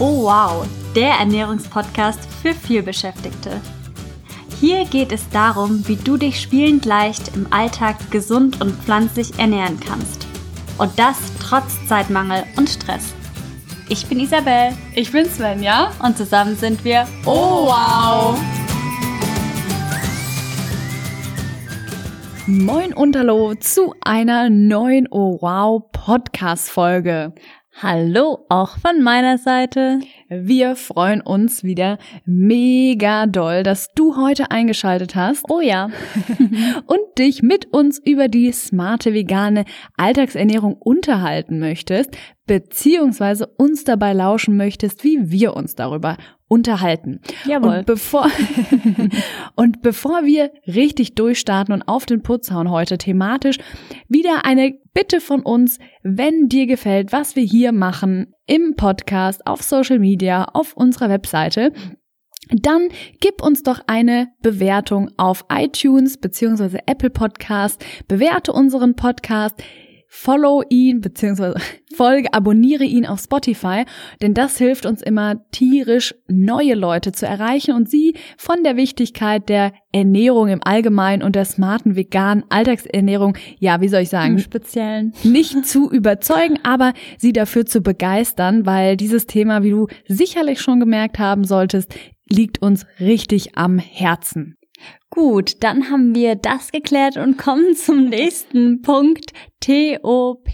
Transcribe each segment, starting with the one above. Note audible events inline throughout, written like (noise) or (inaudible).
Oh wow, der Ernährungspodcast für vielbeschäftigte. Hier geht es darum, wie du dich spielend leicht im Alltag gesund und pflanzlich ernähren kannst. Und das trotz Zeitmangel und Stress. Ich bin Isabel. Ich bin Svenja. Und zusammen sind wir Oh wow! Moin und hallo zu einer neuen Oh wow Podcast Folge. Hallo auch von meiner Seite. Wir freuen uns wieder mega doll, dass du heute eingeschaltet hast. Oh ja. (laughs) und dich mit uns über die smarte vegane Alltagsernährung unterhalten möchtest, beziehungsweise uns dabei lauschen möchtest, wie wir uns darüber unterhalten. Jawohl. Und bevor, (laughs) und bevor wir richtig durchstarten und auf den Putz hauen heute thematisch, wieder eine Bitte von uns, wenn dir gefällt, was wir hier machen, im Podcast, auf Social Media, auf unserer Webseite, dann gib uns doch eine Bewertung auf iTunes beziehungsweise Apple Podcast, bewerte unseren Podcast, follow ihn, beziehungsweise (laughs) folge, abonniere ihn auf Spotify, denn das hilft uns immer tierisch, neue Leute zu erreichen und sie von der Wichtigkeit der Ernährung im Allgemeinen und der smarten veganen Alltagsernährung, ja, wie soll ich sagen, Im Speziellen. (laughs) nicht zu überzeugen, aber sie dafür zu begeistern, weil dieses Thema, wie du sicherlich schon gemerkt haben solltest, liegt uns richtig am Herzen. Gut, dann haben wir das geklärt und kommen zum nächsten Punkt. TOP,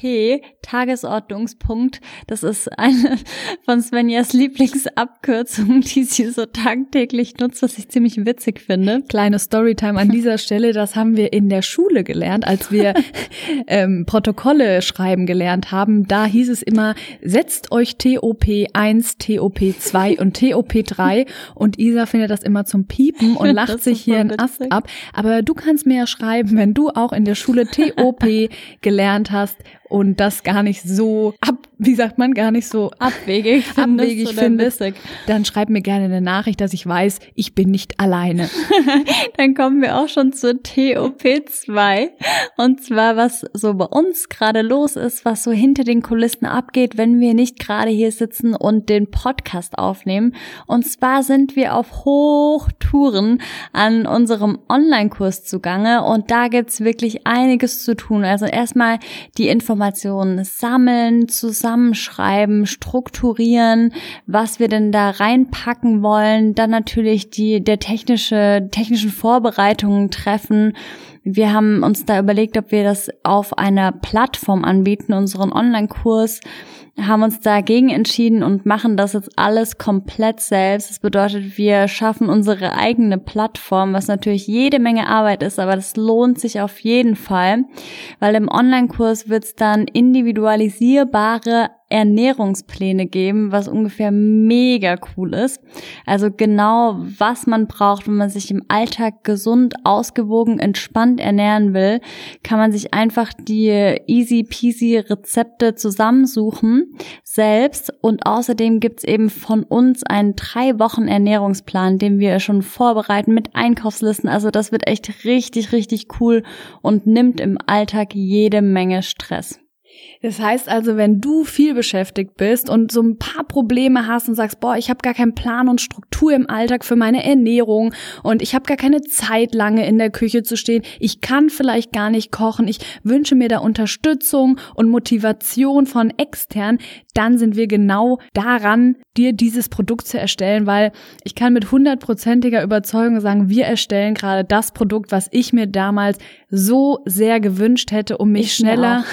Tagesordnungspunkt. Das ist eine (laughs) von Svenjas Lieblingsabkürzungen, die sie so tagtäglich nutzt, was ich ziemlich witzig finde. Kleine Storytime an dieser Stelle, das haben wir in der Schule gelernt, als wir (laughs) ähm, Protokolle schreiben gelernt haben. Da hieß es immer, setzt euch TOP 1, TOP 2 und TOP 3 und Isa findet das immer zum Piepen und (laughs) lacht sich hier ein Ast ab. Aber du kannst mir ja schreiben, wenn du auch in der Schule TOP gelernt hast und das gar nicht so ab, wie sagt man, gar nicht so abwegig findest, abwegig findest dann schreib mir gerne eine Nachricht, dass ich weiß, ich bin nicht alleine. (laughs) dann kommen wir auch schon zur TOP2 und zwar was so bei uns gerade los ist, was so hinter den Kulissen abgeht, wenn wir nicht gerade hier sitzen und den Podcast aufnehmen. Und zwar sind wir auf Hochtouren an unserem Online-Kurs zugange und da gibt's wirklich einiges zu tun. Also erstmal die Informationen sammeln, zusammenschreiben, strukturieren, was wir denn da reinpacken wollen, dann natürlich die der technische technischen Vorbereitungen treffen. Wir haben uns da überlegt, ob wir das auf einer Plattform anbieten, unseren Online-Kurs haben uns dagegen entschieden und machen das jetzt alles komplett selbst. Das bedeutet, wir schaffen unsere eigene Plattform, was natürlich jede Menge Arbeit ist, aber das lohnt sich auf jeden Fall, weil im Online-Kurs wird es dann individualisierbare Ernährungspläne geben, was ungefähr mega cool ist. Also genau, was man braucht, wenn man sich im Alltag gesund, ausgewogen, entspannt ernähren will, kann man sich einfach die easy peasy Rezepte zusammensuchen selbst und außerdem gibt's eben von uns einen drei Wochen Ernährungsplan, den wir schon vorbereiten mit Einkaufslisten. Also das wird echt richtig, richtig cool und nimmt im Alltag jede Menge Stress. Das heißt also, wenn du viel beschäftigt bist und so ein paar Probleme hast und sagst, boah, ich habe gar keinen Plan und Struktur im Alltag für meine Ernährung und ich habe gar keine Zeit lange in der Küche zu stehen, ich kann vielleicht gar nicht kochen, ich wünsche mir da Unterstützung und Motivation von extern, dann sind wir genau daran, dir dieses Produkt zu erstellen, weil ich kann mit hundertprozentiger Überzeugung sagen, wir erstellen gerade das Produkt, was ich mir damals so sehr gewünscht hätte, um mich ich schneller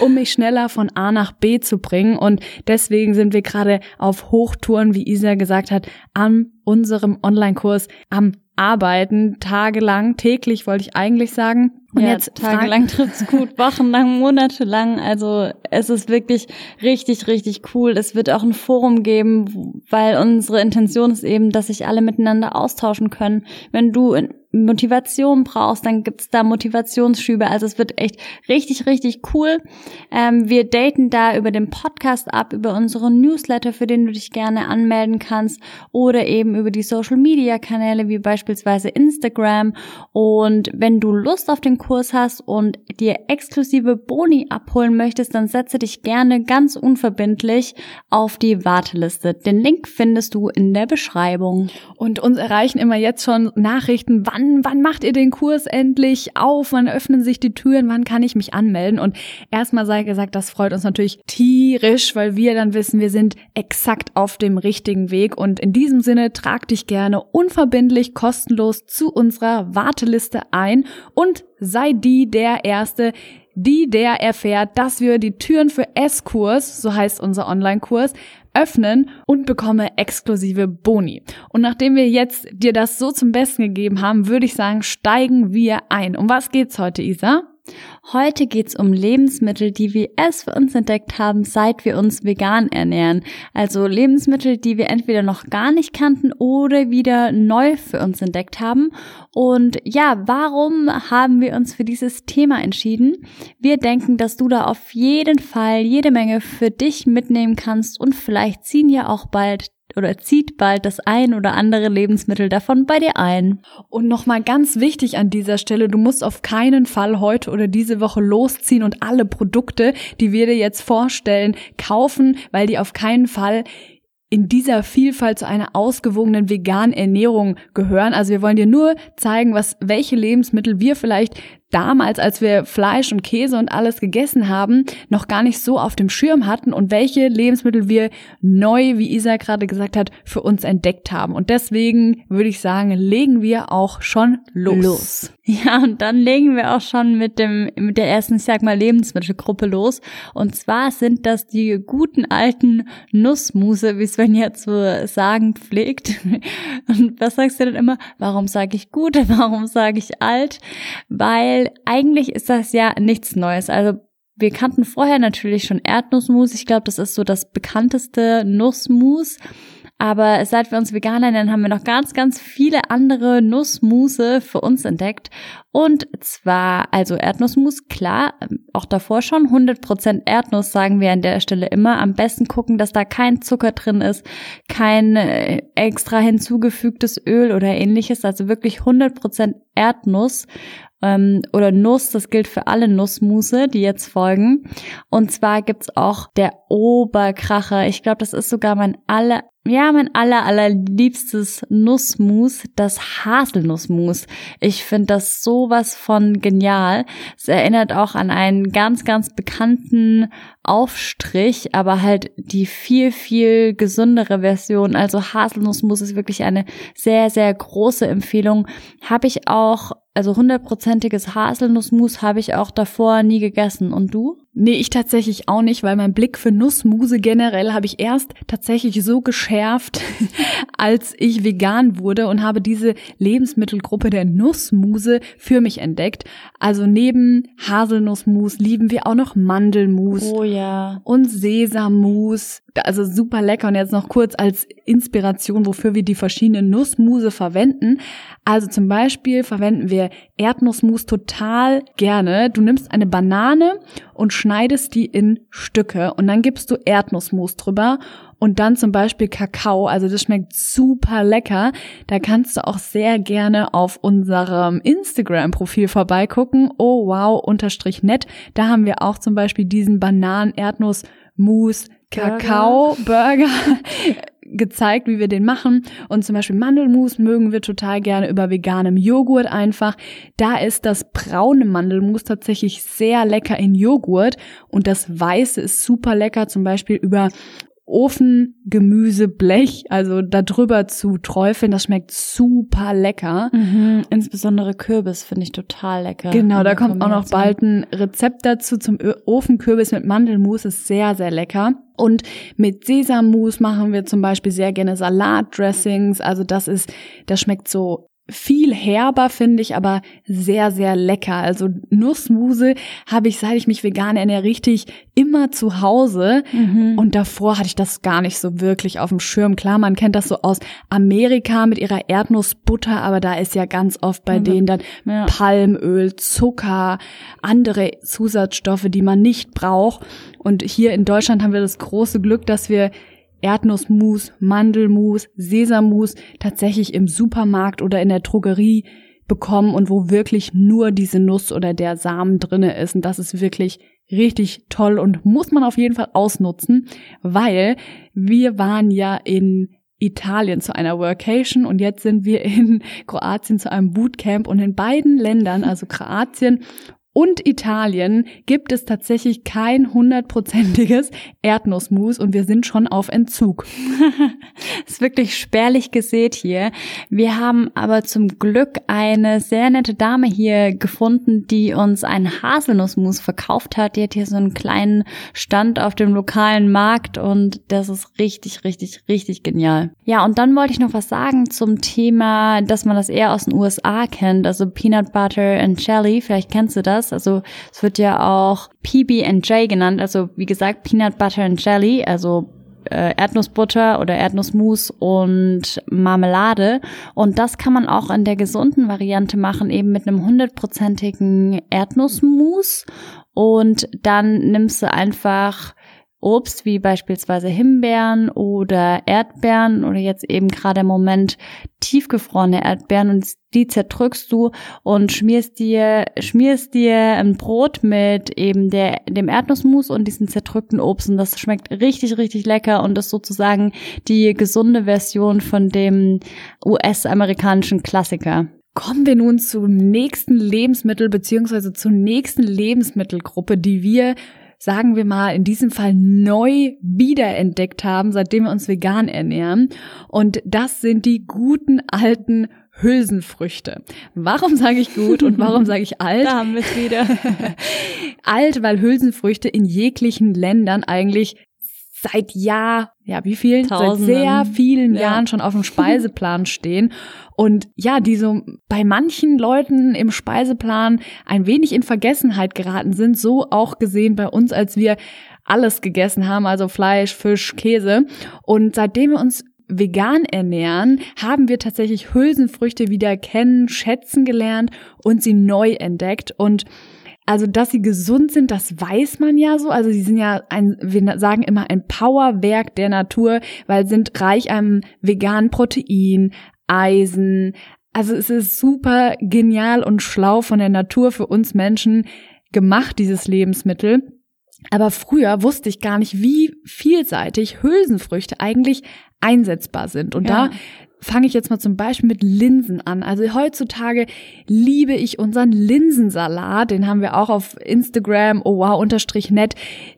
um (laughs) mich schneller von A nach B zu bringen. Und deswegen sind wir gerade auf Hochtouren, wie Isa gesagt hat, an unserem Online-Kurs am Arbeiten, tagelang, täglich wollte ich eigentlich sagen. Und ja, jetzt tagelang trifft's gut, wochenlang, monatelang. Also es ist wirklich richtig, richtig cool. Es wird auch ein Forum geben, weil unsere Intention ist eben, dass sich alle miteinander austauschen können. Wenn du in Motivation brauchst, dann gibt's da Motivationsschübe. Also es wird echt richtig, richtig cool. Ähm, wir daten da über den Podcast ab, über unseren Newsletter, für den du dich gerne anmelden kannst oder eben über die Social-Media-Kanäle wie beispielsweise Instagram. Und wenn du Lust auf den Kurs hast und dir exklusive Boni abholen möchtest, dann setze dich gerne ganz unverbindlich auf die Warteliste. Den Link findest du in der Beschreibung. Und uns erreichen immer jetzt schon Nachrichten, wann, wann macht ihr den Kurs endlich auf? Wann öffnen sich die Türen? Wann kann ich mich anmelden? Und erstmal sei gesagt, das freut uns natürlich tierisch, weil wir dann wissen, wir sind exakt auf dem richtigen Weg. Und in diesem Sinne trag dich gerne unverbindlich kostenlos zu unserer Warteliste ein und sei die der Erste, die der erfährt, dass wir die Türen für S-Kurs, so heißt unser Online-Kurs, öffnen und bekomme exklusive Boni. Und nachdem wir jetzt dir das so zum Besten gegeben haben, würde ich sagen, steigen wir ein. Um was geht's heute, Isa? Heute geht's um Lebensmittel, die wir erst für uns entdeckt haben, seit wir uns vegan ernähren. Also Lebensmittel, die wir entweder noch gar nicht kannten oder wieder neu für uns entdeckt haben. Und ja, warum haben wir uns für dieses Thema entschieden? Wir denken, dass du da auf jeden Fall jede Menge für dich mitnehmen kannst und vielleicht ziehen ja auch bald oder zieht bald das ein oder andere Lebensmittel davon bei dir ein. Und nochmal ganz wichtig an dieser Stelle, du musst auf keinen Fall heute oder diese Woche losziehen und alle Produkte, die wir dir jetzt vorstellen, kaufen, weil die auf keinen Fall in dieser Vielfalt zu einer ausgewogenen veganen Ernährung gehören. Also wir wollen dir nur zeigen, was, welche Lebensmittel wir vielleicht damals, als wir Fleisch und Käse und alles gegessen haben, noch gar nicht so auf dem Schirm hatten und welche Lebensmittel wir neu, wie Isa gerade gesagt hat, für uns entdeckt haben. Und deswegen würde ich sagen, legen wir auch schon los. los. Ja, und dann legen wir auch schon mit dem, mit der ersten, ich sag mal, Lebensmittelgruppe los. Und zwar sind das die guten alten Nussmuse, wie Sven jetzt so sagen pflegt. (laughs) Und was sagst du denn immer? Warum sage ich gut? (laughs) Warum sage ich alt? Weil weil eigentlich ist das ja nichts Neues. Also wir kannten vorher natürlich schon Erdnussmus. Ich glaube, das ist so das bekannteste Nussmus. Aber seit wir uns vegan ernähren, haben wir noch ganz, ganz viele andere Nussmuse für uns entdeckt. Und zwar, also Erdnussmus, klar, auch davor schon. 100% Erdnuss sagen wir an der Stelle immer. Am besten gucken, dass da kein Zucker drin ist, kein äh, extra hinzugefügtes Öl oder ähnliches. Also wirklich 100% Erdnuss ähm, oder Nuss, das gilt für alle Nussmuse, die jetzt folgen. Und zwar gibt's auch der Oberkracher. Ich glaube, das ist sogar mein aller, ja, mein aller, allerliebstes Nussmus, das Haselnussmus. Ich finde das sowas von genial. Es erinnert auch an einen ganz, ganz bekannten Aufstrich, aber halt die viel, viel gesündere Version. Also Haselnussmus ist wirklich eine sehr, sehr große Empfehlung. Habe ich auch also hundertprozentiges Haselnussmus habe ich auch davor nie gegessen. Und du? Nee, ich tatsächlich auch nicht, weil mein Blick für Nussmuse generell habe ich erst tatsächlich so geschärft, (laughs) als ich vegan wurde und habe diese Lebensmittelgruppe der Nussmuse für mich entdeckt. Also neben Haselnussmus lieben wir auch noch Mandelmus. Oh ja. Und Sesammus. Also super lecker. Und jetzt noch kurz als Inspiration, wofür wir die verschiedenen Nussmuse verwenden. Also zum Beispiel verwenden wir Erdnussmus total gerne. Du nimmst eine Banane und schneidest die in Stücke und dann gibst du Erdnussmus drüber und dann zum Beispiel Kakao. Also das schmeckt super lecker. Da kannst du auch sehr gerne auf unserem Instagram-Profil vorbeigucken. Oh wow, unterstrich nett. Da haben wir auch zum Beispiel diesen Bananen-Erdnuss-Mousse Kakao-Burger gezeigt, wie wir den machen. Und zum Beispiel Mandelmus mögen wir total gerne über veganem Joghurt einfach. Da ist das braune Mandelmus tatsächlich sehr lecker in Joghurt und das weiße ist super lecker zum Beispiel über Ofengemüseblech, also da drüber zu träufeln, das schmeckt super lecker. Mhm, insbesondere Kürbis finde ich total lecker. Genau, da kommt auch noch bald ein Rezept dazu zum Ofenkürbis mit Mandelmus, ist sehr, sehr lecker. Und mit Sesammus machen wir zum Beispiel sehr gerne Salatdressings. Also das ist, das schmeckt so viel herber, finde ich, aber sehr, sehr lecker. Also Nussmuse habe ich, seit ich mich vegan ernähre, richtig immer zu Hause. Mhm. Und davor hatte ich das gar nicht so wirklich auf dem Schirm. Klar, man kennt das so aus Amerika mit ihrer Erdnussbutter, aber da ist ja ganz oft bei mhm. denen dann ja. Palmöl, Zucker, andere Zusatzstoffe, die man nicht braucht. Und hier in Deutschland haben wir das große Glück, dass wir Erdnussmus, Mandelmus, Sesammus tatsächlich im Supermarkt oder in der Drogerie bekommen und wo wirklich nur diese Nuss oder der Samen drinne ist. Und das ist wirklich richtig toll und muss man auf jeden Fall ausnutzen, weil wir waren ja in Italien zu einer Workation und jetzt sind wir in Kroatien zu einem Bootcamp und in beiden Ländern, also Kroatien und Italien gibt es tatsächlich kein hundertprozentiges Erdnussmus und wir sind schon auf Entzug. (laughs) ist wirklich spärlich gesät hier. Wir haben aber zum Glück eine sehr nette Dame hier gefunden, die uns einen Haselnussmus verkauft hat. Die hat hier so einen kleinen Stand auf dem lokalen Markt und das ist richtig, richtig, richtig genial. Ja, und dann wollte ich noch was sagen zum Thema, dass man das eher aus den USA kennt, also Peanut Butter and Jelly. Vielleicht kennst du das. Also es wird ja auch PB&J genannt, also wie gesagt Peanut Butter and Jelly, also äh, Erdnussbutter oder Erdnussmus und Marmelade. Und das kann man auch in der gesunden Variante machen, eben mit einem hundertprozentigen Erdnussmus. Und dann nimmst du einfach Obst wie beispielsweise Himbeeren oder Erdbeeren oder jetzt eben gerade im Moment tiefgefrorene Erdbeeren und die zerdrückst du und schmierst dir schmierst dir ein Brot mit eben der dem Erdnussmus und diesen zerdrückten Obst und das schmeckt richtig richtig lecker und ist sozusagen die gesunde Version von dem US-amerikanischen Klassiker. Kommen wir nun zum nächsten Lebensmittel beziehungsweise zur nächsten Lebensmittelgruppe, die wir sagen wir mal, in diesem Fall neu wiederentdeckt haben, seitdem wir uns vegan ernähren. Und das sind die guten alten Hülsenfrüchte. Warum sage ich gut und warum sage ich (laughs) alt? Da haben wir wieder. (laughs) alt, weil Hülsenfrüchte in jeglichen Ländern eigentlich seit Jahr, ja, wie viel? Tausenden. Seit sehr vielen ja. Jahren schon auf dem (laughs) Speiseplan stehen. Und ja, die so bei manchen Leuten im Speiseplan ein wenig in Vergessenheit geraten sind, so auch gesehen bei uns, als wir alles gegessen haben, also Fleisch, Fisch, Käse. Und seitdem wir uns vegan ernähren, haben wir tatsächlich Hülsenfrüchte wieder kennen, schätzen gelernt und sie neu entdeckt. Und also, dass sie gesund sind, das weiß man ja so. Also, sie sind ja ein, wir sagen immer ein Powerwerk der Natur, weil sind reich an veganen Protein, Eisen. Also, es ist super genial und schlau von der Natur für uns Menschen gemacht, dieses Lebensmittel. Aber früher wusste ich gar nicht, wie vielseitig Hülsenfrüchte eigentlich einsetzbar sind. Und ja. da fange ich jetzt mal zum Beispiel mit Linsen an. Also heutzutage liebe ich unseren Linsensalat. Den haben wir auch auf Instagram, oh wow, unterstrich nett.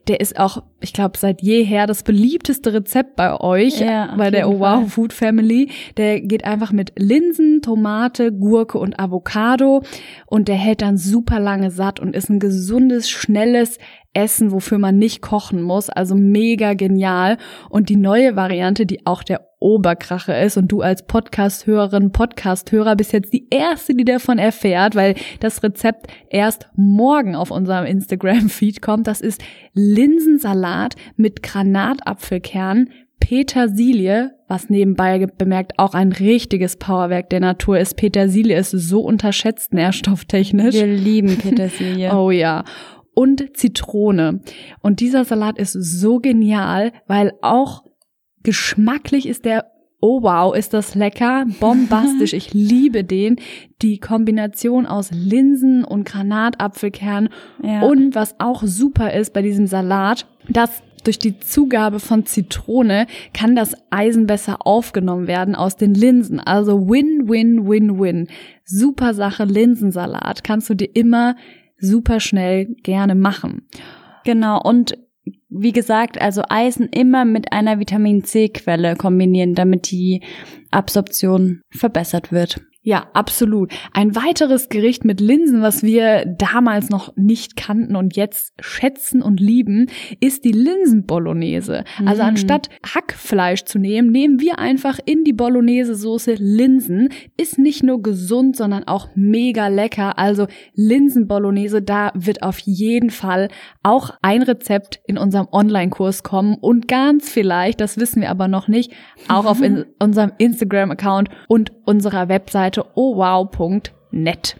Der ist auch, ich glaube, seit jeher das beliebteste Rezept bei euch, ja, bei der Oh wow Food Family. Der geht einfach mit Linsen, Tomate, Gurke und Avocado und der hält dann super lange satt und ist ein gesundes, schnelles Essen, wofür man nicht kochen muss. Also mega genial. Und die neue Variante, die auch der Oberkrache ist und du als Podcast-Hörerin, Podcast-Hörer bist jetzt die Erste, die davon erfährt, weil das Rezept erst morgen auf unserem Instagram-Feed kommt. Das ist Linsensalat mit Granatapfelkern, Petersilie, was nebenbei bemerkt auch ein richtiges Powerwerk der Natur ist. Petersilie ist so unterschätzt nährstofftechnisch. Wir lieben Petersilie. oh ja und Zitrone. Und dieser Salat ist so genial, weil auch geschmacklich ist der Oh wow, ist das lecker, bombastisch, (laughs) ich liebe den. Die Kombination aus Linsen und Granatapfelkern ja. und was auch super ist bei diesem Salat, dass durch die Zugabe von Zitrone kann das Eisen besser aufgenommen werden aus den Linsen. Also win, win, win, win. Super Sache, Linsensalat kannst du dir immer super schnell gerne machen. Genau, und wie gesagt, also Eisen immer mit einer Vitamin C-Quelle kombinieren, damit die Absorption verbessert wird. Ja, absolut. Ein weiteres Gericht mit Linsen, was wir damals noch nicht kannten und jetzt schätzen und lieben, ist die Linsenbolognese. Also mhm. anstatt Hackfleisch zu nehmen, nehmen wir einfach in die Bolognese-Soße Linsen. Ist nicht nur gesund, sondern auch mega lecker. Also Linsenbolognese, da wird auf jeden Fall auch ein Rezept in unserem Online-Kurs kommen und ganz vielleicht, das wissen wir aber noch nicht, auch auf (laughs) in unserem Instagram-Account und unserer Webseite Seite owow.net.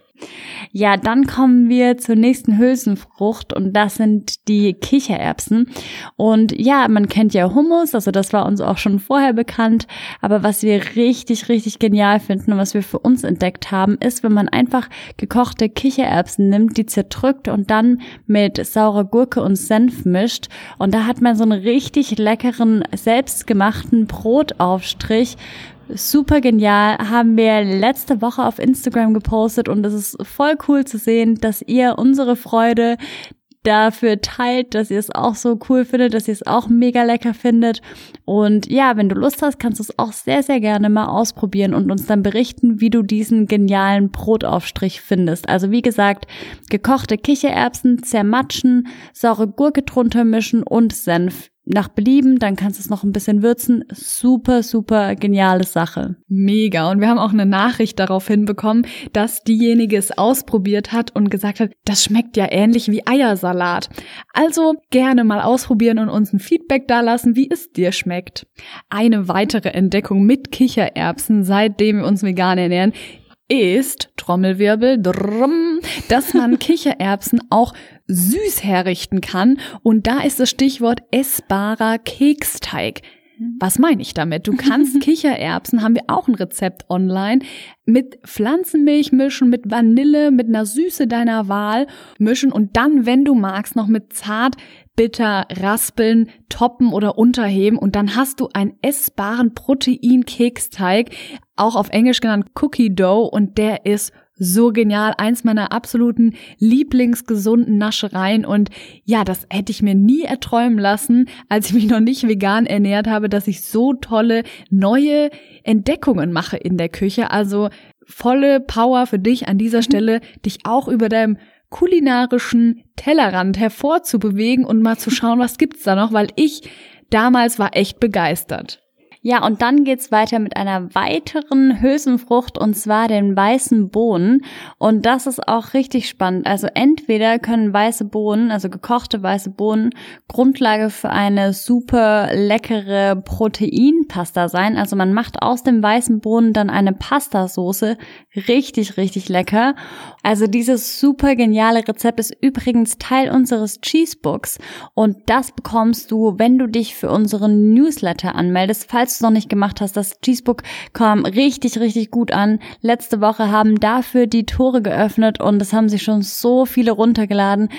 Ja, dann kommen wir zur nächsten Hülsenfrucht und das sind die Kichererbsen. Und ja, man kennt ja Hummus, also das war uns auch schon vorher bekannt. Aber was wir richtig, richtig genial finden und was wir für uns entdeckt haben, ist, wenn man einfach gekochte Kichererbsen nimmt, die zerdrückt und dann mit saurer Gurke und Senf mischt. Und da hat man so einen richtig leckeren, selbstgemachten Brotaufstrich super genial, haben wir letzte Woche auf Instagram gepostet und es ist voll cool zu sehen, dass ihr unsere Freude dafür teilt, dass ihr es auch so cool findet, dass ihr es auch mega lecker findet. Und ja, wenn du Lust hast, kannst du es auch sehr, sehr gerne mal ausprobieren und uns dann berichten, wie du diesen genialen Brotaufstrich findest. Also wie gesagt, gekochte Kichererbsen zermatschen, saure Gurke drunter mischen und Senf nach Belieben, dann kannst du es noch ein bisschen würzen. Super, super geniale Sache. Mega. Und wir haben auch eine Nachricht darauf hinbekommen, dass diejenige es ausprobiert hat und gesagt hat, das schmeckt ja ähnlich wie Eiersalat. Also gerne mal ausprobieren und uns ein Feedback dalassen, wie es dir schmeckt. Eine weitere Entdeckung mit Kichererbsen, seitdem wir uns vegan ernähren, ist, Trommelwirbel, drum, dass man Kichererbsen auch süß herrichten kann. Und da ist das Stichwort essbarer Keksteig. Was meine ich damit? Du kannst Kichererbsen, haben wir auch ein Rezept online, mit Pflanzenmilch mischen, mit Vanille, mit einer Süße deiner Wahl mischen und dann, wenn du magst, noch mit zart bitter raspeln, toppen oder unterheben und dann hast du einen essbaren Protein-Keksteig, auch auf Englisch genannt Cookie Dough und der ist so genial, eins meiner absoluten Lieblingsgesunden Naschereien und ja, das hätte ich mir nie erträumen lassen, als ich mich noch nicht vegan ernährt habe, dass ich so tolle neue Entdeckungen mache in der Küche. Also volle Power für dich an dieser mhm. Stelle, dich auch über deinem kulinarischen Tellerrand hervorzubewegen und mal zu schauen, was gibt's da noch, weil ich damals war echt begeistert. Ja, und dann geht's weiter mit einer weiteren Hülsenfrucht und zwar den weißen Bohnen. Und das ist auch richtig spannend. Also entweder können weiße Bohnen, also gekochte weiße Bohnen, Grundlage für eine super leckere Proteinpasta sein. Also man macht aus dem weißen Bohnen dann eine Pastasoße. Richtig, richtig lecker. Also dieses super geniale Rezept ist übrigens Teil unseres Cheesebooks. Und das bekommst du, wenn du dich für unseren Newsletter anmeldest. Falls falls du es noch nicht gemacht hast, das Cheesebook kam richtig, richtig gut an. Letzte Woche haben dafür die Tore geöffnet und es haben sich schon so viele runtergeladen.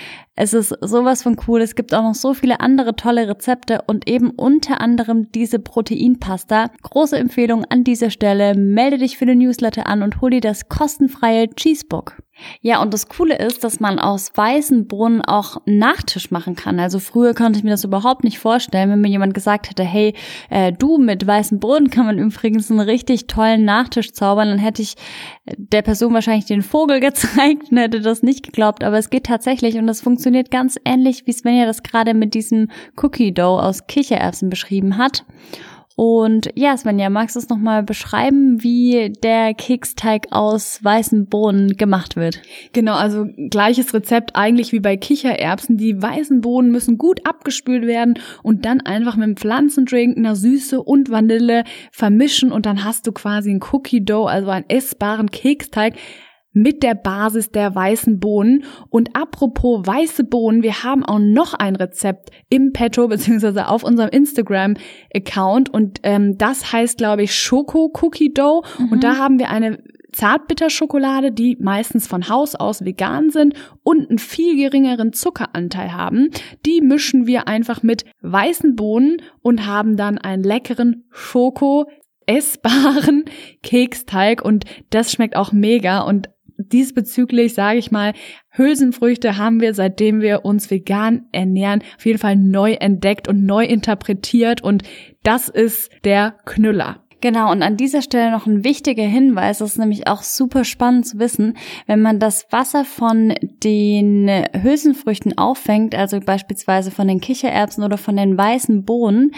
Es ist sowas von cool. Es gibt auch noch so viele andere tolle Rezepte und eben unter anderem diese Proteinpasta. Große Empfehlung an dieser Stelle. Melde dich für den Newsletter an und hol dir das kostenfreie Cheesebook. Ja, und das Coole ist, dass man aus weißen Bohnen auch Nachtisch machen kann. Also früher konnte ich mir das überhaupt nicht vorstellen, wenn mir jemand gesagt hätte, hey, äh, du mit weißen Bohnen kann man übrigens einen richtig tollen Nachtisch zaubern, dann hätte ich der Person wahrscheinlich den Vogel (laughs) gezeigt und hätte das nicht geglaubt. Aber es geht tatsächlich und das funktioniert ganz ähnlich, wie Svenja das gerade mit diesem Cookie Dough aus Kichererbsen beschrieben hat. Und ja, Svenja, magst du es nochmal beschreiben, wie der Keksteig aus weißen Bohnen gemacht wird? Genau, also gleiches Rezept eigentlich wie bei Kichererbsen. Die weißen Bohnen müssen gut abgespült werden und dann einfach mit einem Pflanzendrink, einer Süße und Vanille vermischen und dann hast du quasi ein Cookie Dough, also einen essbaren Keksteig mit der Basis der weißen Bohnen. Und apropos weiße Bohnen, wir haben auch noch ein Rezept im Petto beziehungsweise auf unserem Instagram-Account und ähm, das heißt, glaube ich, Schoko Cookie Dough. Mhm. Und da haben wir eine Zartbitterschokolade, die meistens von Haus aus vegan sind und einen viel geringeren Zuckeranteil haben. Die mischen wir einfach mit weißen Bohnen und haben dann einen leckeren Schoko essbaren (laughs) Keksteig und das schmeckt auch mega und diesbezüglich sage ich mal, Hülsenfrüchte haben wir, seitdem wir uns vegan ernähren, auf jeden Fall neu entdeckt und neu interpretiert. Und das ist der Knüller. Genau, und an dieser Stelle noch ein wichtiger Hinweis, das ist nämlich auch super spannend zu wissen, wenn man das Wasser von den Hülsenfrüchten auffängt, also beispielsweise von den Kichererbsen oder von den weißen Bohnen,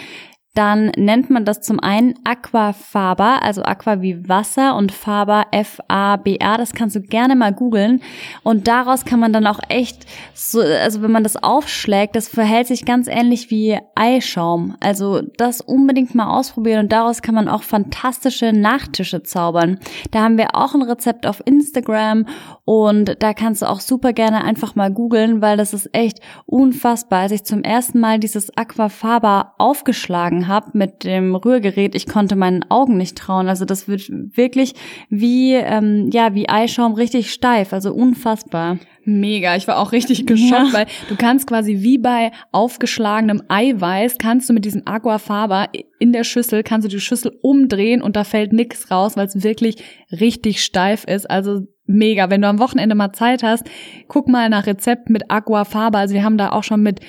dann nennt man das zum einen Aquafaba, also Aqua wie Wasser und Faber F-A-B-A. Das kannst du gerne mal googeln. Und daraus kann man dann auch echt so, also wenn man das aufschlägt, das verhält sich ganz ähnlich wie Eischaum. Also das unbedingt mal ausprobieren und daraus kann man auch fantastische Nachtische zaubern. Da haben wir auch ein Rezept auf Instagram und da kannst du auch super gerne einfach mal googeln, weil das ist echt unfassbar. Als ich zum ersten Mal dieses Aquafaba aufgeschlagen habe mit dem Rührgerät, ich konnte meinen Augen nicht trauen. Also das wird wirklich wie, ähm, ja, wie Eischaum richtig steif, also unfassbar. Mega, ich war auch richtig geschockt, ja. weil du kannst quasi wie bei aufgeschlagenem Eiweiß, kannst du mit diesem Aquafaba in der Schüssel, kannst du die Schüssel umdrehen und da fällt nix raus, weil es wirklich richtig steif ist. Also mega. Wenn du am Wochenende mal Zeit hast, guck mal nach Rezept mit Aquafaba. Also wir haben da auch schon mit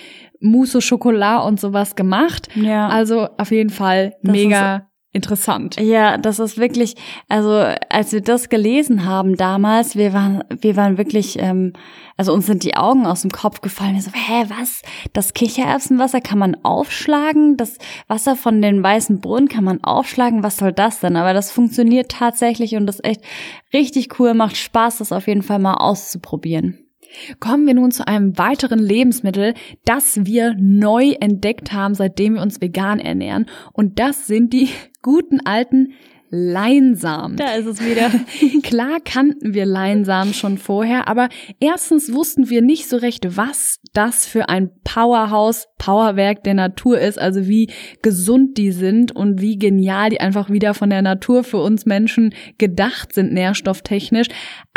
Mousse au Chocolat und sowas gemacht. Ja. Also auf jeden Fall das mega interessant. Ja, das ist wirklich, also als wir das gelesen haben damals, wir waren, wir waren wirklich, ähm, also uns sind die Augen aus dem Kopf gefallen. Wir so, hä, was? Das Kichererbsenwasser kann man aufschlagen? Das Wasser von den weißen Brunnen kann man aufschlagen? Was soll das denn? Aber das funktioniert tatsächlich und das ist echt richtig cool, macht Spaß, das auf jeden Fall mal auszuprobieren. Kommen wir nun zu einem weiteren Lebensmittel, das wir neu entdeckt haben, seitdem wir uns vegan ernähren. Und das sind die (laughs) guten alten Leinsamen. Da ist es wieder. (laughs) Klar kannten wir Leinsamen schon vorher, aber erstens wussten wir nicht so recht, was das für ein Powerhouse, Powerwerk der Natur ist, also wie gesund die sind und wie genial die einfach wieder von der Natur für uns Menschen gedacht sind, nährstofftechnisch.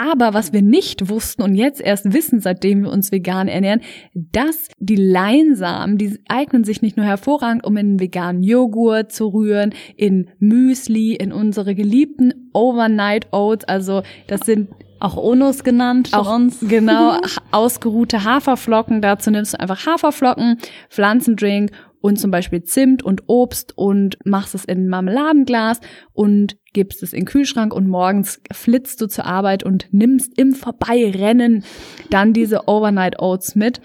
Aber was wir nicht wussten und jetzt erst wissen, seitdem wir uns vegan ernähren, dass die Leinsamen, die eignen sich nicht nur hervorragend, um in veganen Joghurt zu rühren, in Müsli, in unsere geliebten Overnight Oats, also das sind auch Onus genannt von auch, uns. Genau, (laughs) ausgeruhte Haferflocken. Dazu nimmst du einfach Haferflocken, Pflanzendrink und zum Beispiel Zimt und Obst und machst es in ein Marmeladenglas und gibst es in den Kühlschrank und morgens flitzt du zur Arbeit und nimmst im Vorbeirennen dann diese Overnight Oats mit.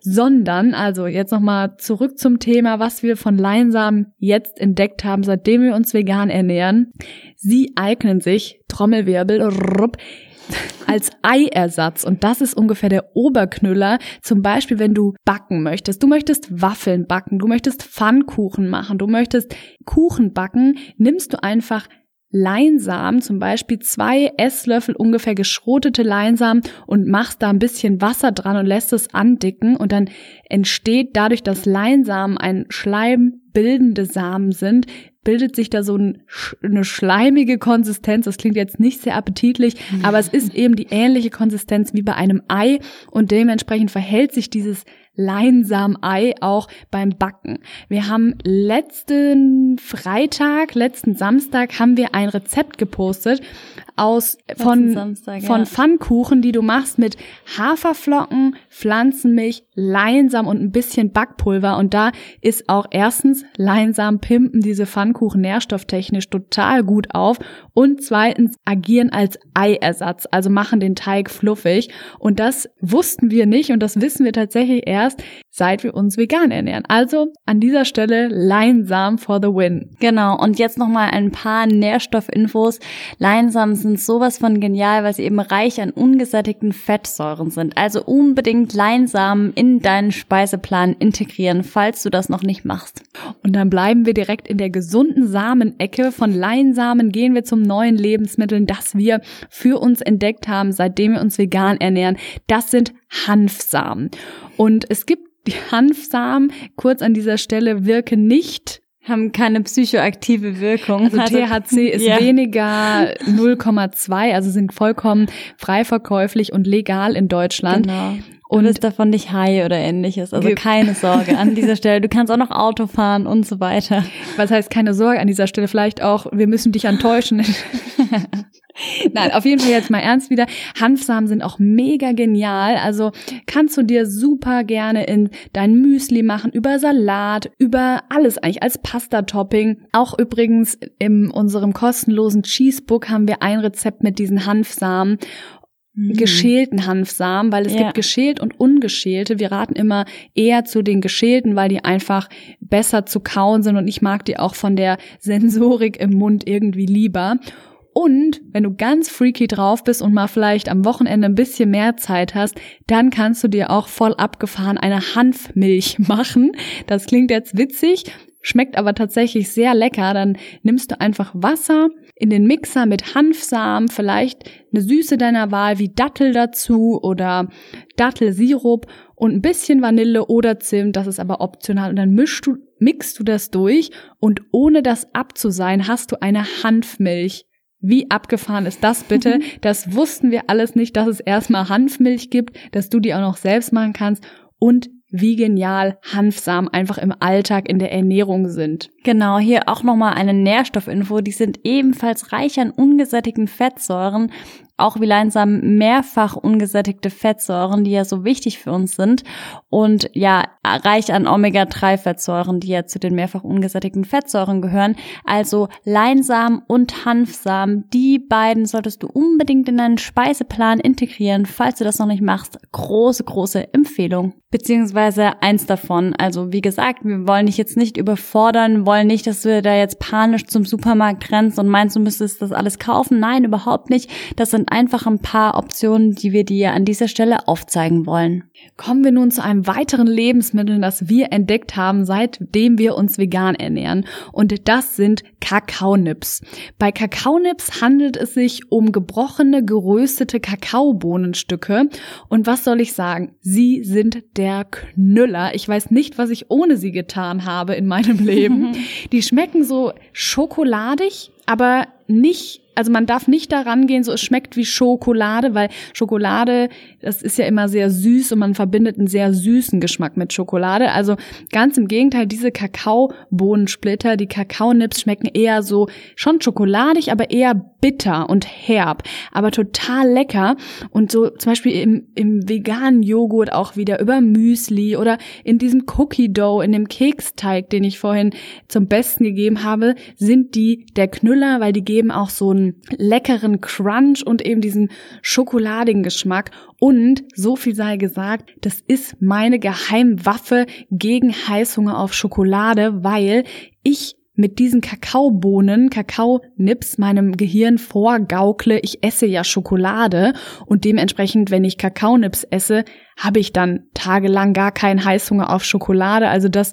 Sondern, also jetzt nochmal zurück zum Thema, was wir von Leinsamen jetzt entdeckt haben, seitdem wir uns vegan ernähren. Sie eignen sich, Trommelwirbel, rupp, als Eiersatz. Und das ist ungefähr der Oberknüller. Zum Beispiel, wenn du backen möchtest. Du möchtest Waffeln backen, du möchtest Pfannkuchen machen, du möchtest Kuchen backen, nimmst du einfach Leinsamen, zum Beispiel zwei Esslöffel ungefähr geschrotete Leinsamen und machst da ein bisschen Wasser dran und lässt es andicken und dann entsteht dadurch, dass Leinsamen ein schleimbildende Samen sind, bildet sich da so ein, eine schleimige Konsistenz. Das klingt jetzt nicht sehr appetitlich, aber es ist eben die ähnliche Konsistenz wie bei einem Ei und dementsprechend verhält sich dieses Leinsamei auch beim Backen. Wir haben letzten Freitag, letzten Samstag haben wir ein Rezept gepostet aus von Samstag, von ja. Pfannkuchen, die du machst mit Haferflocken, Pflanzenmilch, Leinsam und ein bisschen Backpulver und da ist auch erstens Leinsam pimpen diese Pfannkuchen nährstofftechnisch total gut auf und zweitens agieren als Eiersatz, also machen den Teig fluffig und das wussten wir nicht und das wissen wir tatsächlich erst erst, seit wir uns vegan ernähren. Also an dieser Stelle Leinsamen for the win. Genau. Und jetzt nochmal ein paar Nährstoffinfos. Leinsamen sind sowas von genial, weil sie eben reich an ungesättigten Fettsäuren sind. Also unbedingt Leinsamen in deinen Speiseplan integrieren, falls du das noch nicht machst. Und dann bleiben wir direkt in der gesunden Samenecke. Von Leinsamen gehen wir zum neuen Lebensmittel, das wir für uns entdeckt haben, seitdem wir uns vegan ernähren. Das sind Hanfsamen. Und es gibt die Hanfsamen, kurz an dieser Stelle, wirken nicht haben keine psychoaktive Wirkung. Also, also THC ist ja. weniger 0,2, also sind vollkommen frei verkäuflich und legal in Deutschland. Genau. Und du bist davon nicht high oder ähnliches. Also keine Sorge an dieser (laughs) Stelle. Du kannst auch noch Auto fahren und so weiter. Was heißt keine Sorge an dieser Stelle? Vielleicht auch, wir müssen dich enttäuschen. (laughs) Nein, auf jeden Fall jetzt mal ernst wieder. Hanfsamen sind auch mega genial. Also kannst du dir super gerne in dein Müsli machen, über Salat, über alles eigentlich als Pasta-Topping. Auch übrigens in unserem kostenlosen Cheesebook haben wir ein Rezept mit diesen Hanfsamen mhm. geschälten Hanfsamen, weil es ja. gibt geschält und ungeschälte. Wir raten immer eher zu den geschälten, weil die einfach besser zu kauen sind und ich mag die auch von der Sensorik im Mund irgendwie lieber. Und wenn du ganz freaky drauf bist und mal vielleicht am Wochenende ein bisschen mehr Zeit hast, dann kannst du dir auch voll abgefahren eine Hanfmilch (laughs) machen. Das klingt jetzt witzig, schmeckt aber tatsächlich sehr lecker. Dann nimmst du einfach Wasser in den Mixer mit Hanfsamen, vielleicht eine Süße deiner Wahl wie Dattel dazu oder Dattelsirup und ein bisschen Vanille oder Zimt, das ist aber optional und dann mischst du, mixt du das durch und ohne das abzusein hast du eine Hanfmilch. Wie abgefahren ist das bitte? Das wussten wir alles nicht, dass es erstmal Hanfmilch gibt, dass du die auch noch selbst machen kannst und wie genial Hanfsamen einfach im Alltag in der Ernährung sind. Genau, hier auch nochmal eine Nährstoffinfo. Die sind ebenfalls reich an ungesättigten Fettsäuren, auch wie Leinsamen mehrfach ungesättigte Fettsäuren, die ja so wichtig für uns sind. Und ja, reich an Omega-3-Fettsäuren, die ja zu den mehrfach ungesättigten Fettsäuren gehören. Also Leinsamen und Hanfsamen, die beiden solltest du unbedingt in deinen Speiseplan integrieren, falls du das noch nicht machst. Große, große Empfehlung. Beziehungsweise eins davon. Also wie gesagt, wir wollen dich jetzt nicht überfordern, wollen nicht, dass du da jetzt panisch zum Supermarkt rennst und meinst, du müsstest das alles kaufen. Nein, überhaupt nicht. Das sind einfach ein paar Optionen, die wir dir an dieser Stelle aufzeigen wollen. Kommen wir nun zu einem weiteren Lebensmittel, das wir entdeckt haben, seitdem wir uns vegan ernähren. Und das sind Kakaonips. Bei Kakaonips handelt es sich um gebrochene, geröstete Kakaobohnenstücke. Und was soll ich sagen? Sie sind der Knüller. Ich weiß nicht, was ich ohne sie getan habe in meinem Leben. (laughs) Die schmecken so schokoladig, aber nicht also man darf nicht daran gehen, so es schmeckt wie Schokolade, weil Schokolade, das ist ja immer sehr süß und man verbindet einen sehr süßen Geschmack mit Schokolade. Also ganz im Gegenteil, diese Kakaobohnensplitter, die Kakaonips schmecken eher so schon schokoladig, aber eher bitter und herb, aber total lecker. Und so zum Beispiel im, im veganen Joghurt auch wieder über Müsli oder in diesem Cookie Dough, in dem Keksteig, den ich vorhin zum Besten gegeben habe, sind die der Knüller, weil die geben auch so einen leckeren Crunch und eben diesen schokoladigen Geschmack. Und so viel sei gesagt, das ist meine Geheimwaffe gegen Heißhunger auf Schokolade, weil ich mit diesen Kakaobohnen, Kakaonips meinem Gehirn vorgaukle, ich esse ja Schokolade und dementsprechend, wenn ich Kakaonips esse, habe ich dann tagelang gar keinen Heißhunger auf Schokolade. Also das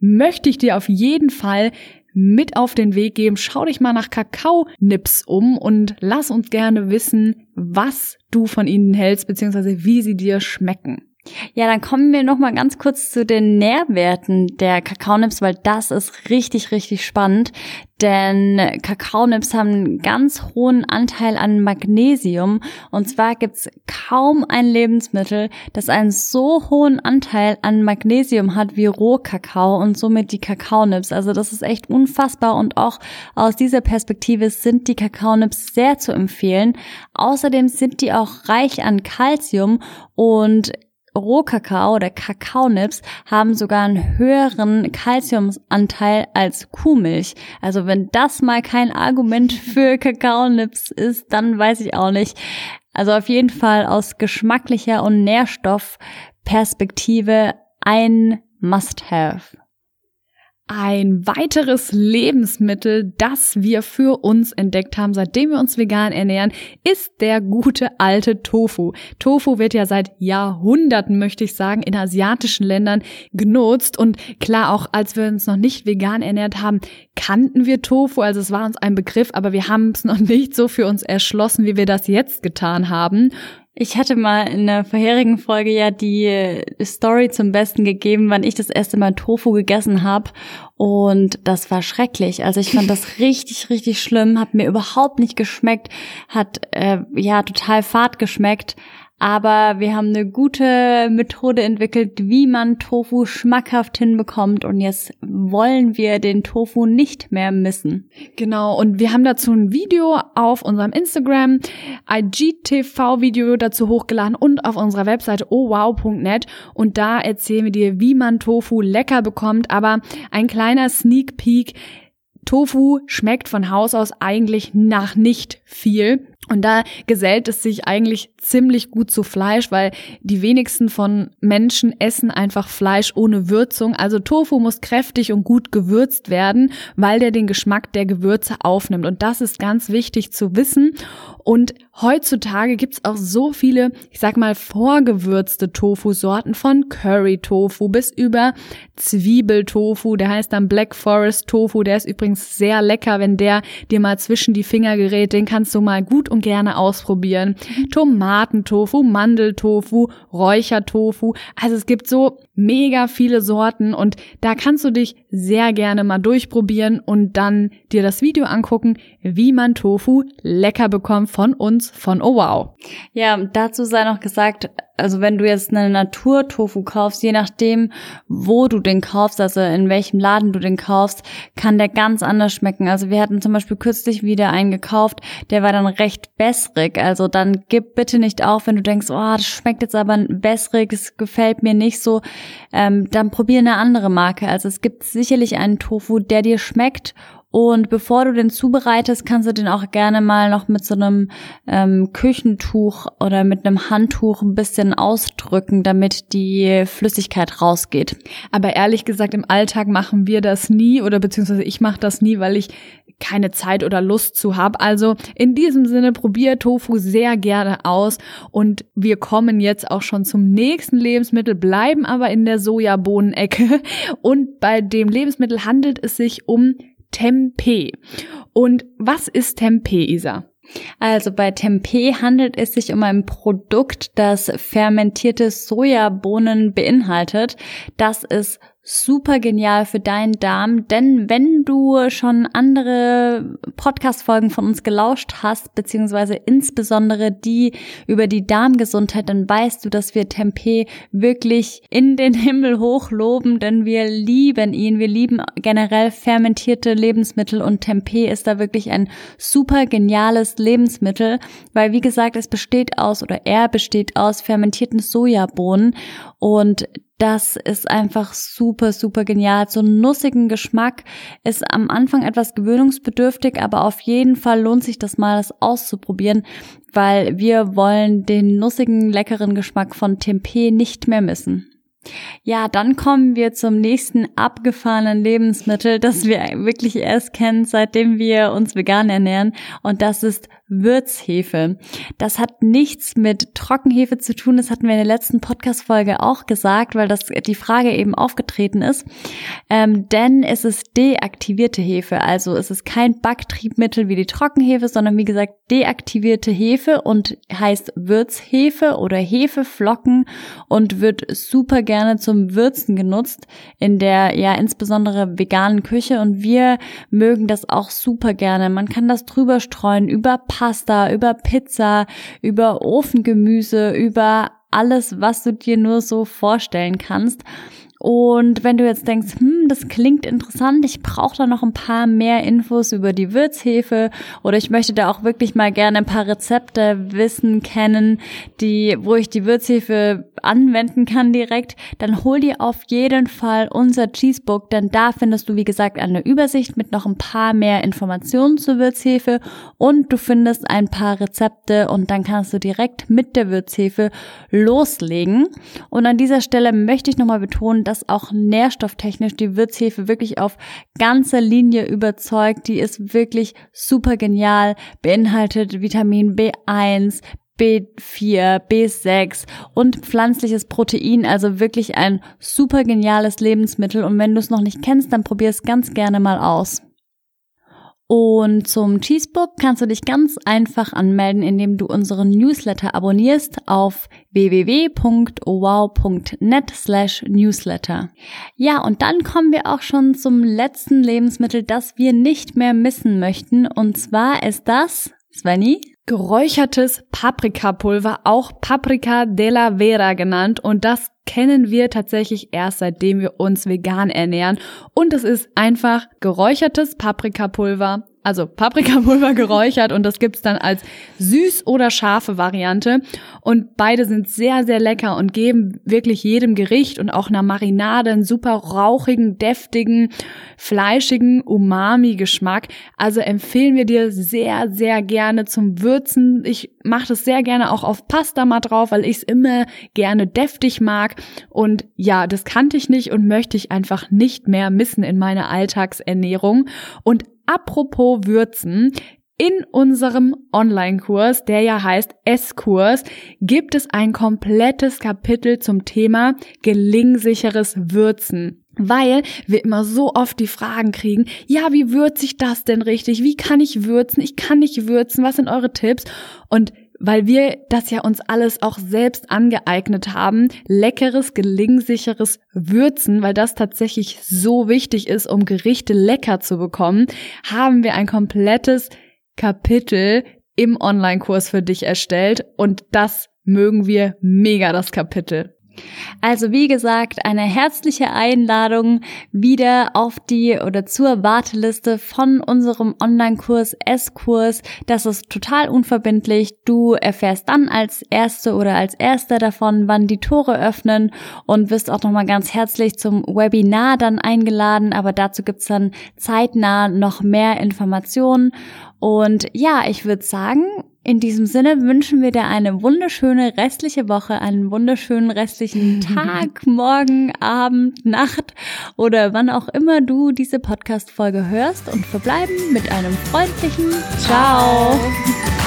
möchte ich dir auf jeden Fall mit auf den Weg geben. Schau dich mal nach Kakaonips um und lass uns gerne wissen, was du von ihnen hältst, beziehungsweise wie sie dir schmecken. Ja, dann kommen wir noch mal ganz kurz zu den Nährwerten der Kakaonips, weil das ist richtig, richtig spannend. Denn Kakaonips haben einen ganz hohen Anteil an Magnesium. Und zwar gibt's kaum ein Lebensmittel, das einen so hohen Anteil an Magnesium hat wie Rohkakao und somit die Kakaonips. Also das ist echt unfassbar und auch aus dieser Perspektive sind die Kakaonips sehr zu empfehlen. Außerdem sind die auch reich an Kalzium und Rohkakao oder Kakaonips haben sogar einen höheren Kalziumanteil als Kuhmilch. Also wenn das mal kein Argument für Kakaonips ist, dann weiß ich auch nicht. Also auf jeden Fall aus geschmacklicher und Nährstoffperspektive ein Must-Have. Ein weiteres Lebensmittel, das wir für uns entdeckt haben, seitdem wir uns vegan ernähren, ist der gute alte Tofu. Tofu wird ja seit Jahrhunderten, möchte ich sagen, in asiatischen Ländern genutzt. Und klar, auch als wir uns noch nicht vegan ernährt haben, kannten wir Tofu. Also es war uns ein Begriff, aber wir haben es noch nicht so für uns erschlossen, wie wir das jetzt getan haben. Ich hatte mal in der vorherigen Folge ja die Story zum Besten gegeben, wann ich das erste Mal Tofu gegessen habe. Und das war schrecklich. Also ich fand das (laughs) richtig, richtig schlimm, hat mir überhaupt nicht geschmeckt, hat äh, ja total fad geschmeckt. Aber wir haben eine gute Methode entwickelt, wie man Tofu schmackhaft hinbekommt. Und jetzt wollen wir den Tofu nicht mehr missen. Genau. Und wir haben dazu ein Video auf unserem Instagram, IGTV-Video dazu hochgeladen und auf unserer Webseite ohwow.net. Und da erzählen wir dir, wie man Tofu lecker bekommt. Aber ein kleiner Sneak Peek. Tofu schmeckt von Haus aus eigentlich nach nicht viel. Und da gesellt es sich eigentlich ziemlich gut zu Fleisch, weil die wenigsten von Menschen essen einfach Fleisch ohne Würzung. Also Tofu muss kräftig und gut gewürzt werden, weil der den Geschmack der Gewürze aufnimmt. Und das ist ganz wichtig zu wissen. Und heutzutage gibt's auch so viele, ich sag mal, vorgewürzte Tofu-Sorten von Curry-Tofu bis über Zwiebeltofu. Der heißt dann Black Forest Tofu. Der ist übrigens sehr lecker, wenn der dir mal zwischen die Finger gerät. Den kannst du mal gut und gerne ausprobieren. Tomatentofu, Mandeltofu, Räuchertofu. Also es gibt so mega viele Sorten und da kannst du dich sehr gerne mal durchprobieren und dann dir das Video angucken, wie man Tofu lecker bekommt von uns von Oh Wow. Ja, dazu sei noch gesagt, also wenn du jetzt eine Naturtofu kaufst, je nachdem, wo du den kaufst, also in welchem Laden du den kaufst, kann der ganz anders schmecken. Also wir hatten zum Beispiel kürzlich wieder einen gekauft, der war dann recht wässrig. Also dann gib bitte nicht auf, wenn du denkst, oh, das schmeckt jetzt aber wässrig, es gefällt mir nicht so, ähm, dann probier eine andere Marke. Also es gibt sicherlich einen Tofu, der dir schmeckt und bevor du den zubereitest, kannst du den auch gerne mal noch mit so einem ähm, Küchentuch oder mit einem Handtuch ein bisschen ausdrücken, damit die Flüssigkeit rausgeht. Aber ehrlich gesagt, im Alltag machen wir das nie oder beziehungsweise ich mache das nie, weil ich keine Zeit oder Lust zu habe. Also in diesem Sinne probier Tofu sehr gerne aus und wir kommen jetzt auch schon zum nächsten Lebensmittel, bleiben aber in der Sojabohnenecke (laughs) und bei dem Lebensmittel handelt es sich um Tempeh. Und was ist Tempeh, Isa? Also bei Tempeh handelt es sich um ein Produkt, das fermentierte Sojabohnen beinhaltet. Das ist super genial für deinen Darm, denn wenn du schon andere Podcast-Folgen von uns gelauscht hast, beziehungsweise insbesondere die über die Darmgesundheit, dann weißt du, dass wir Tempeh wirklich in den Himmel hochloben, denn wir lieben ihn. Wir lieben generell fermentierte Lebensmittel und Tempeh ist da wirklich ein super geniales Lebensmittel, weil wie gesagt, es besteht aus oder er besteht aus fermentierten Sojabohnen und das ist einfach super, super genial. So einen nussigen Geschmack ist am Anfang etwas gewöhnungsbedürftig, aber auf jeden Fall lohnt sich das mal, das auszuprobieren, weil wir wollen den nussigen, leckeren Geschmack von Tempeh nicht mehr missen. Ja, dann kommen wir zum nächsten abgefahrenen Lebensmittel, das wir wirklich erst kennen, seitdem wir uns vegan ernähren. Und das ist Würzhefe. Das hat nichts mit Trockenhefe zu tun. Das hatten wir in der letzten Podcast-Folge auch gesagt, weil das die Frage eben aufgetreten ist. Ähm, denn es ist deaktivierte Hefe. Also es ist kein Backtriebmittel wie die Trockenhefe, sondern wie gesagt deaktivierte Hefe und heißt Würzhefe oder Hefeflocken und wird super gerne zum Würzen genutzt in der ja insbesondere veganen Küche und wir mögen das auch super gerne. Man kann das drüber streuen über Pasta, über Pizza, über Ofengemüse, über alles, was du dir nur so vorstellen kannst. Und wenn du jetzt denkst, hm, das klingt interessant, ich brauche da noch ein paar mehr Infos über die Würzhefe oder ich möchte da auch wirklich mal gerne ein paar Rezepte wissen, kennen, die, wo ich die Würzhefe anwenden kann direkt, dann hol dir auf jeden Fall unser Cheesebook, denn da findest du, wie gesagt, eine Übersicht mit noch ein paar mehr Informationen zur Würzhefe und du findest ein paar Rezepte und dann kannst du direkt mit der Würzhefe loslegen. Und an dieser Stelle möchte ich nochmal betonen, dass auch nährstofftechnisch die Würzhefe wirklich auf ganzer Linie überzeugt. Die ist wirklich super genial, beinhaltet Vitamin B1, B4, B6 und pflanzliches Protein, also wirklich ein super geniales Lebensmittel. Und wenn du es noch nicht kennst, dann probier es ganz gerne mal aus. Und zum Cheesebook kannst du dich ganz einfach anmelden, indem du unseren Newsletter abonnierst auf www.owow.net slash newsletter. Ja, und dann kommen wir auch schon zum letzten Lebensmittel, das wir nicht mehr missen möchten. Und zwar ist das, Svenny? Geräuchertes Paprikapulver, auch Paprika della Vera genannt. Und das kennen wir tatsächlich erst seitdem wir uns vegan ernähren. Und es ist einfach geräuchertes Paprikapulver also Paprikapulver (laughs) geräuchert und das gibt's dann als süß oder scharfe Variante und beide sind sehr sehr lecker und geben wirklich jedem Gericht und auch einer Marinade einen super rauchigen, deftigen, fleischigen Umami Geschmack. Also empfehlen wir dir sehr sehr gerne zum Würzen. Ich mache das sehr gerne auch auf Pasta mal drauf, weil ich es immer gerne deftig mag und ja, das kannte ich nicht und möchte ich einfach nicht mehr missen in meiner Alltagsernährung und Apropos Würzen, in unserem Online-Kurs, der ja heißt S-Kurs, gibt es ein komplettes Kapitel zum Thema gelingsicheres Würzen. Weil wir immer so oft die Fragen kriegen, ja, wie würze ich das denn richtig? Wie kann ich würzen? Ich kann nicht würzen. Was sind eure Tipps? Und weil wir das ja uns alles auch selbst angeeignet haben, leckeres, gelingsicheres Würzen, weil das tatsächlich so wichtig ist, um Gerichte lecker zu bekommen, haben wir ein komplettes Kapitel im Online-Kurs für dich erstellt und das mögen wir mega, das Kapitel. Also wie gesagt, eine herzliche Einladung wieder auf die oder zur Warteliste von unserem Online-Kurs S-Kurs. Das ist total unverbindlich. Du erfährst dann als Erste oder als Erster davon, wann die Tore öffnen und wirst auch nochmal ganz herzlich zum Webinar dann eingeladen. Aber dazu gibt's dann zeitnah noch mehr Informationen. Und ja, ich würde sagen, in diesem Sinne wünschen wir dir eine wunderschöne restliche Woche, einen wunderschönen restlichen (laughs) Tag, Morgen, Abend, Nacht oder wann auch immer du diese Podcast-Folge hörst und verbleiben mit einem freundlichen Ciao. Ciao.